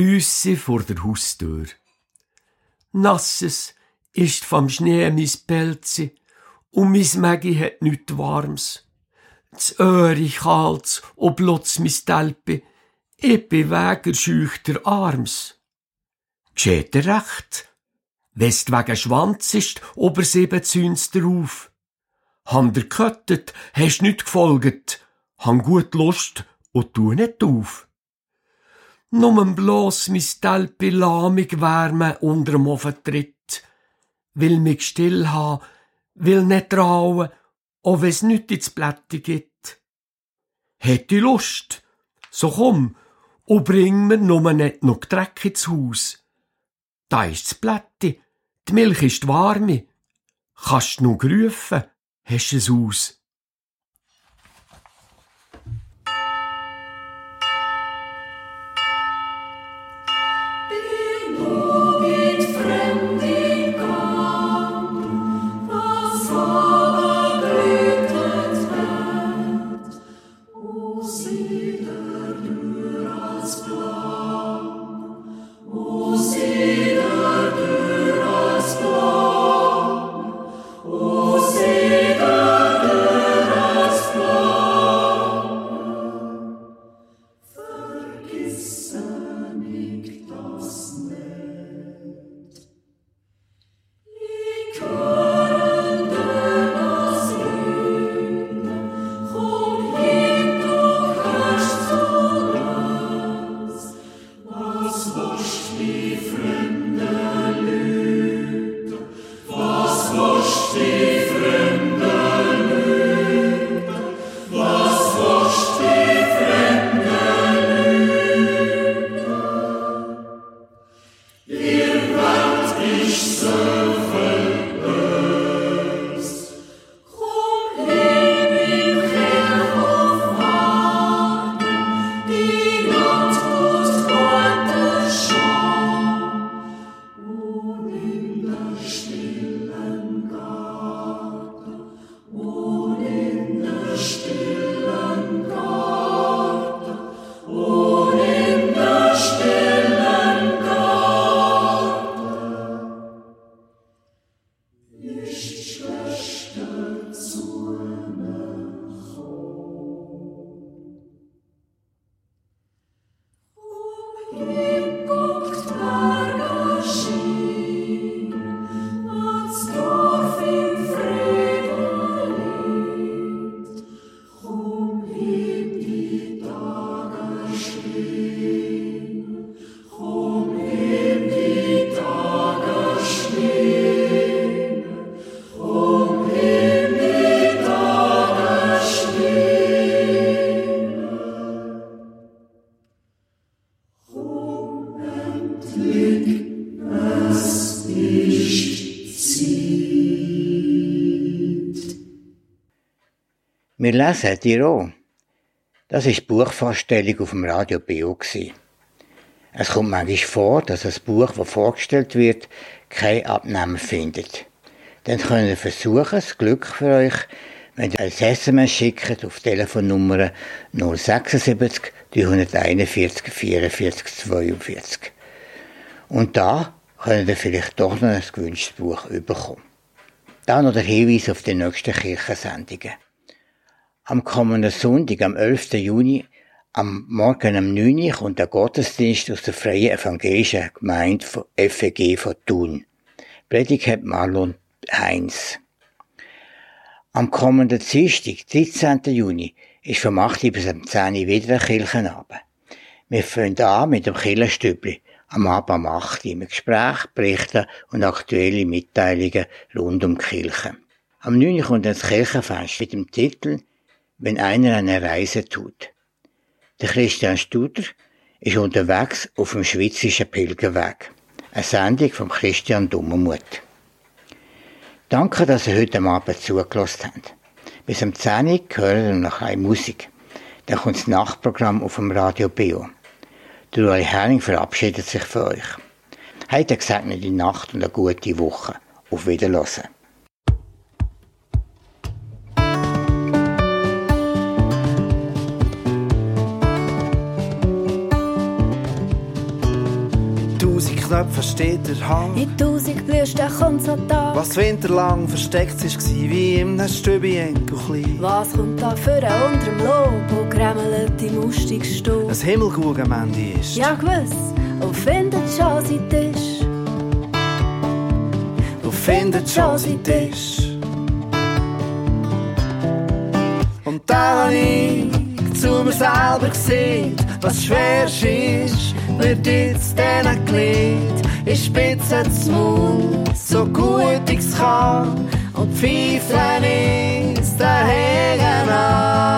Büsse vor der Haustür. Nasses ist vom Schnee mis Pelze und mis Mägi hat nüt Warms. Das Öhri kalts und blotz mis Telpe, ich beweger schüchter Arms. Geschieht dir recht? Wenn's wegen Schwanz ist, ober sieben Züns drauf. Han der köttet, hast nicht gefolget, han gut Lust und tu nicht auf. Nur bloß mis Stelpi lamig wärme unterm Ofentritt, will mich still ha, will nicht trauen, auch wenn's nüt ins Blätti gibt. Hätt ich Lust, so komm, und bring mir nur nicht noch Dreck ins Haus. Da ist's Blätti, die Milch ist warme. Kannst noch rufen, hast es aus. free. Wir lesen auch. Das ist die Buchvorstellung auf dem Radio BO. Es kommt manchmal vor, dass ein Buch, das vorgestellt wird, kein Abnehmer findet. Dann könnt ihr versuchen, das Glück für euch, wenn ihr ein SMS schickt auf Telefonnummer 076 341 44 42. Und da könnt ihr vielleicht doch noch ein gewünschtes Buch bekommen. Dann noch der Hinweis auf die nächsten Kirchensendungen. Am kommenden Sonntag, am 11. Juni, am Morgen um 9 Uhr kommt der Gottesdienst aus der Freien Evangelischen Gemeinde von FEG von Thun. Predigt hat Marlon Heinz. Am kommenden Dienstag, 13. Juni, ist vom 8. bis am 10. Uhr wieder ein Kirchenabend. Wir fangen an mit dem Kirchenstübli am Abend am 8. Uhr mit Gespräch, Berichten und aktuelle Mitteilungen rund um die Kirche. Am 9. Uhr kommt das Kirchenfest mit dem Titel wenn einer eine Reise tut. Der Christian Studer ist unterwegs auf dem schweizerischen Pilgerweg. Eine Sendung vom Christian Dummermuth. Danke, dass ihr heute Abend zugelassen habt. Bis am 10 Uhr hören wir noch eine Musik. Dann kommt das Nachtprogramm auf dem Radio Bio. Der Ueli Herring verabschiedet sich für euch. Heute gesegnete Nacht und eine gute Woche. Auf Wiederhören. Knöpfen steht der Hang. In tausend Blüsten kommt so da. Was winterlang versteckt war, wie im Stübi Enkel klein. Was kommt da für ein unterm Lob und kremelt im Ausstiegsstuhl? Ein Himmelkuchen am Ende ist. Ja, gewiss. Und findet schon seinen Tisch. Und findet schon seinen Tisch. Und da ich zu mir selber gesehen, was schwer ist, wird jetzt denen gelegt. Ich spitze das Mund, so gut ich's kann, und pfeifen ist der Hängen an.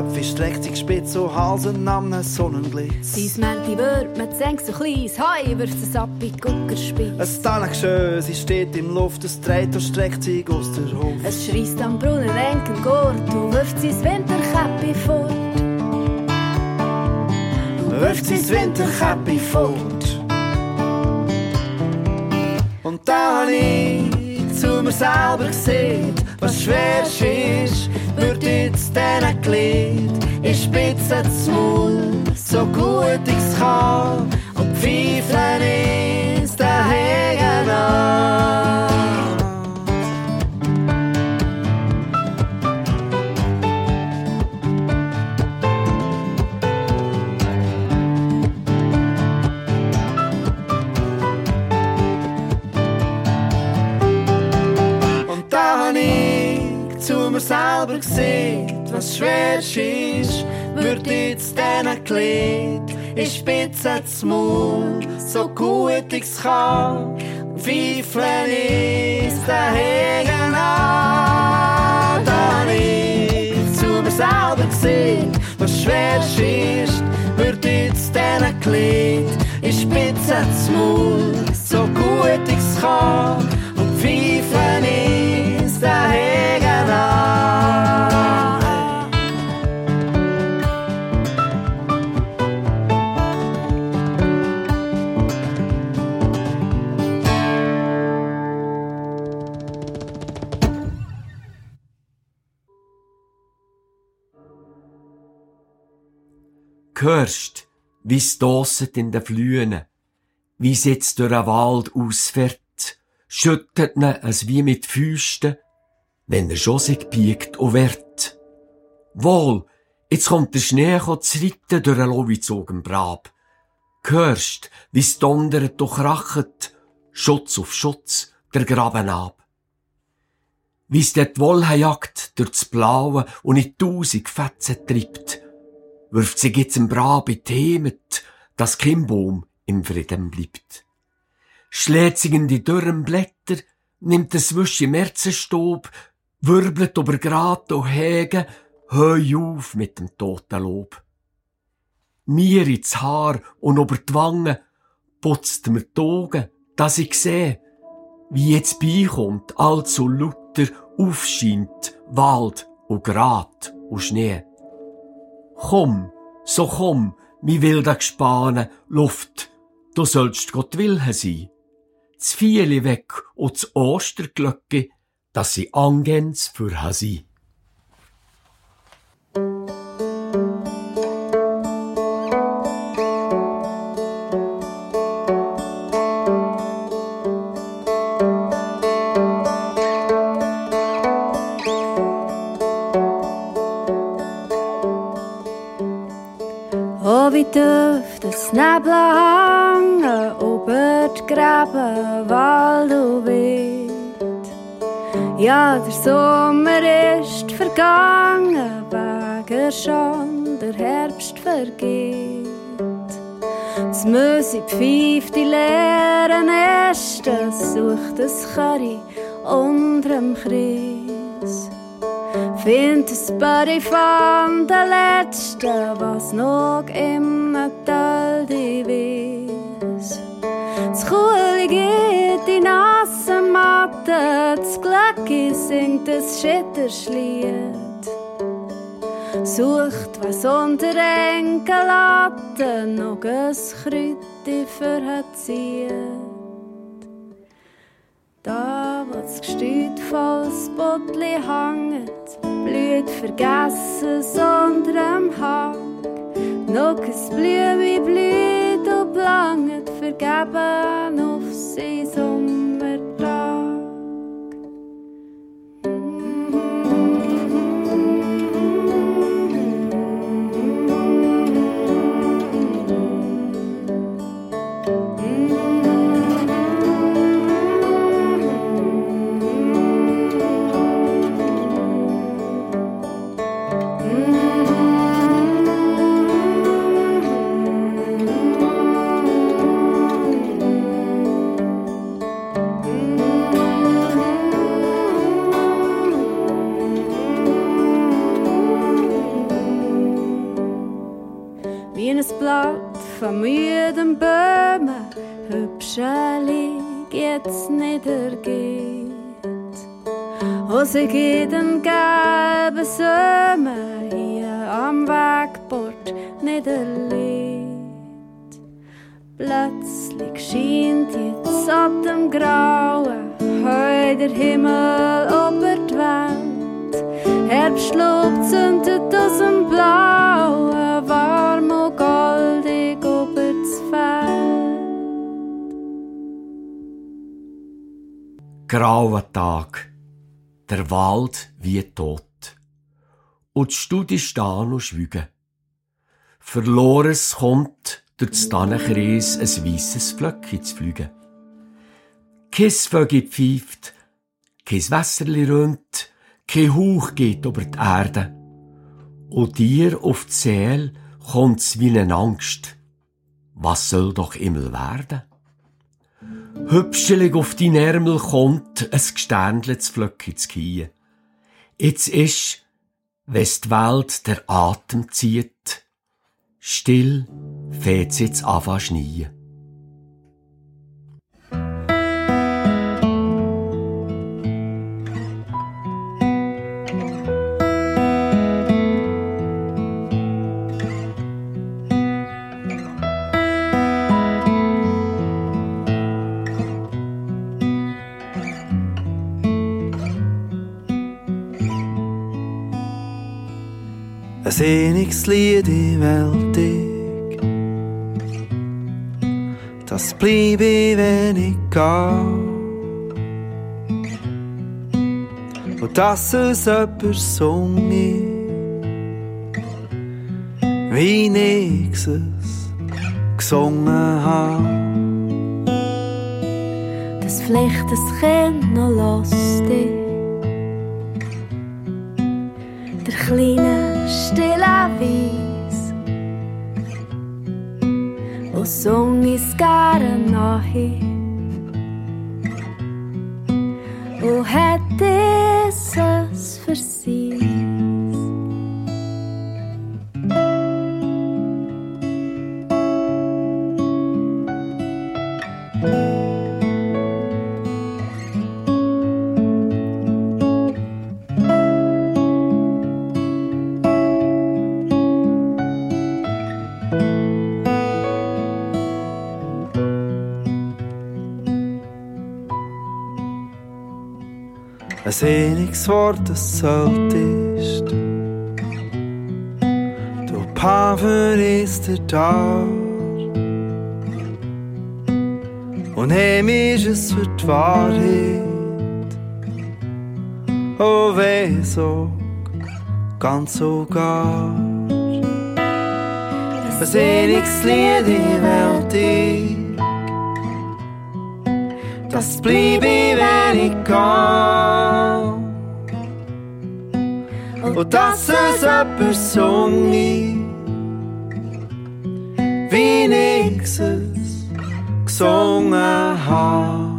Knöpfe streckt sich Hals und am Sonnenblitz. Sein Mänti wird mit senkt so klein, Hai wirft es ab in die Guckerspitze. Es tannig schön, sie steht im Luft, es dreht und streckt sich aus der Hof. Es schreist am Brunnen enken Gurt und wirft sein Winterkäppi fort. Wirft sein Winterkäppi fort. Und da hab ich zu mir selber gesehen, was schwer ist, wird jetzt denen gelegt. Ich spitze das Maul, so gut ich's kann, und pfeifen ist der Hängen an. Gesehen, was schwer ist, wird jetzt denen gelegt. Ich spitze das Maul, so gut ich's kann, pfeifen ist der Hängen an. Da ich zu mir selber gesehen, was schwer ist, wird jetzt denen gelegt. Ich spitze das Maul, so gut ich's kann, und pfeifen ist der Hängen Hörst, wie's tosset in den Flühen, wie's jetzt durch den Wald ausfährt, schüttet ne es wie mit Füsten, wenn er schon sich biegt und wehrt. Wohl, jetzt kommt der Schnee zu reiten durch den Lowizog im Brab. Hörst, wie's donnert und krachet, Schutz auf Schutz, der Graben ab. Wie's dort Wolle jagt durch das Blaue und in tausend Fetzen treibt, wirft sich jetzt im Brab in die Heimat, dass kein Baum im Frieden bleibt. Schlägt sich in die dürren Blätter, nimmt es Wisch im Märzenstob, wirbelt über Grat und Hägen, hör auf mit dem toten Lob. Mir ins Haar und über die Wangen putzt mir die Augen, dass ich seh, wie jetzt beikommt, allzu lauter aufscheint Wald und Grat und Schnee. Komm, so komm, mi wilder Gespane, Luft, du sollst Gott Willen sein. Das Vieli weg und das Osterglöcke, dass sie angens für Hasi. Oh, dürft das Nebel hangen über die Gräben, Wald und Wild. Ja, der Sommer ist vergangen, wegen schon der Herbst vergeht. Das Müsi pfeift die leeren Äste, sucht das Curry unterm Kreis. Find es Buddy von der Letzten, was noch im Tal die. Das Kuhli geht in nasse Matte, das Glöcki singt das Schitterschlied. Sucht, was unter Enkellatten noch ein Krütti für. Da, wo das Gestüt volles Bottli hanget, blüht vergessen unter am Hang. Noch ein Blümi blüht und blanget vergeben auf sein an müden Böhmen hübsche Lieg jetzt niedergeht. Und sie geht den gelben Sömen hier am Wegbord niederlegt. Plötzlich scheint jetzt ab dem Grauen heu der Himmel über die Welt. Herbstlob zündet aus dem Blauen, Grauer Tag, der Wald wie tot. Und die Studie stehen und schwügen. Verlores kommt durch das Tannenkreis ein weisses Flöckchen zu fliegen. Kein Vögel pfeift, kein Wässerli rönt, kein Hauch geht über die Erde. Und dir auf die Seele kommt's wie eine Angst. Was soll doch immer werden? Hübschelig auf dein Ärmel kommt ein gesterndeltes Flöckchen zu kiehen. Jetzt ist, wenn's die Welt der Atem zieht, still fährt's jetzt anfangen schneien. Ein sehniges Lied in Weltig. Das bleibe, wenn ich gehe. Und dass es jemand sunge, wie ich es gesungen habe. Das vielleicht das Kind noch lustig. Der kleine, stille Weiss. Und sung es gerne nachher. Und hätte es es für sie. Sehniges Wort, das solltest. Du Paver ist er da. Und hem ist es für die Wahrheit. Oh, weh, so, ganz so gar. Ein sehniges Lied in Welt das blieb ich, wenn ich kann. Und dass es jemand sunge, wie ich es gesungen habe.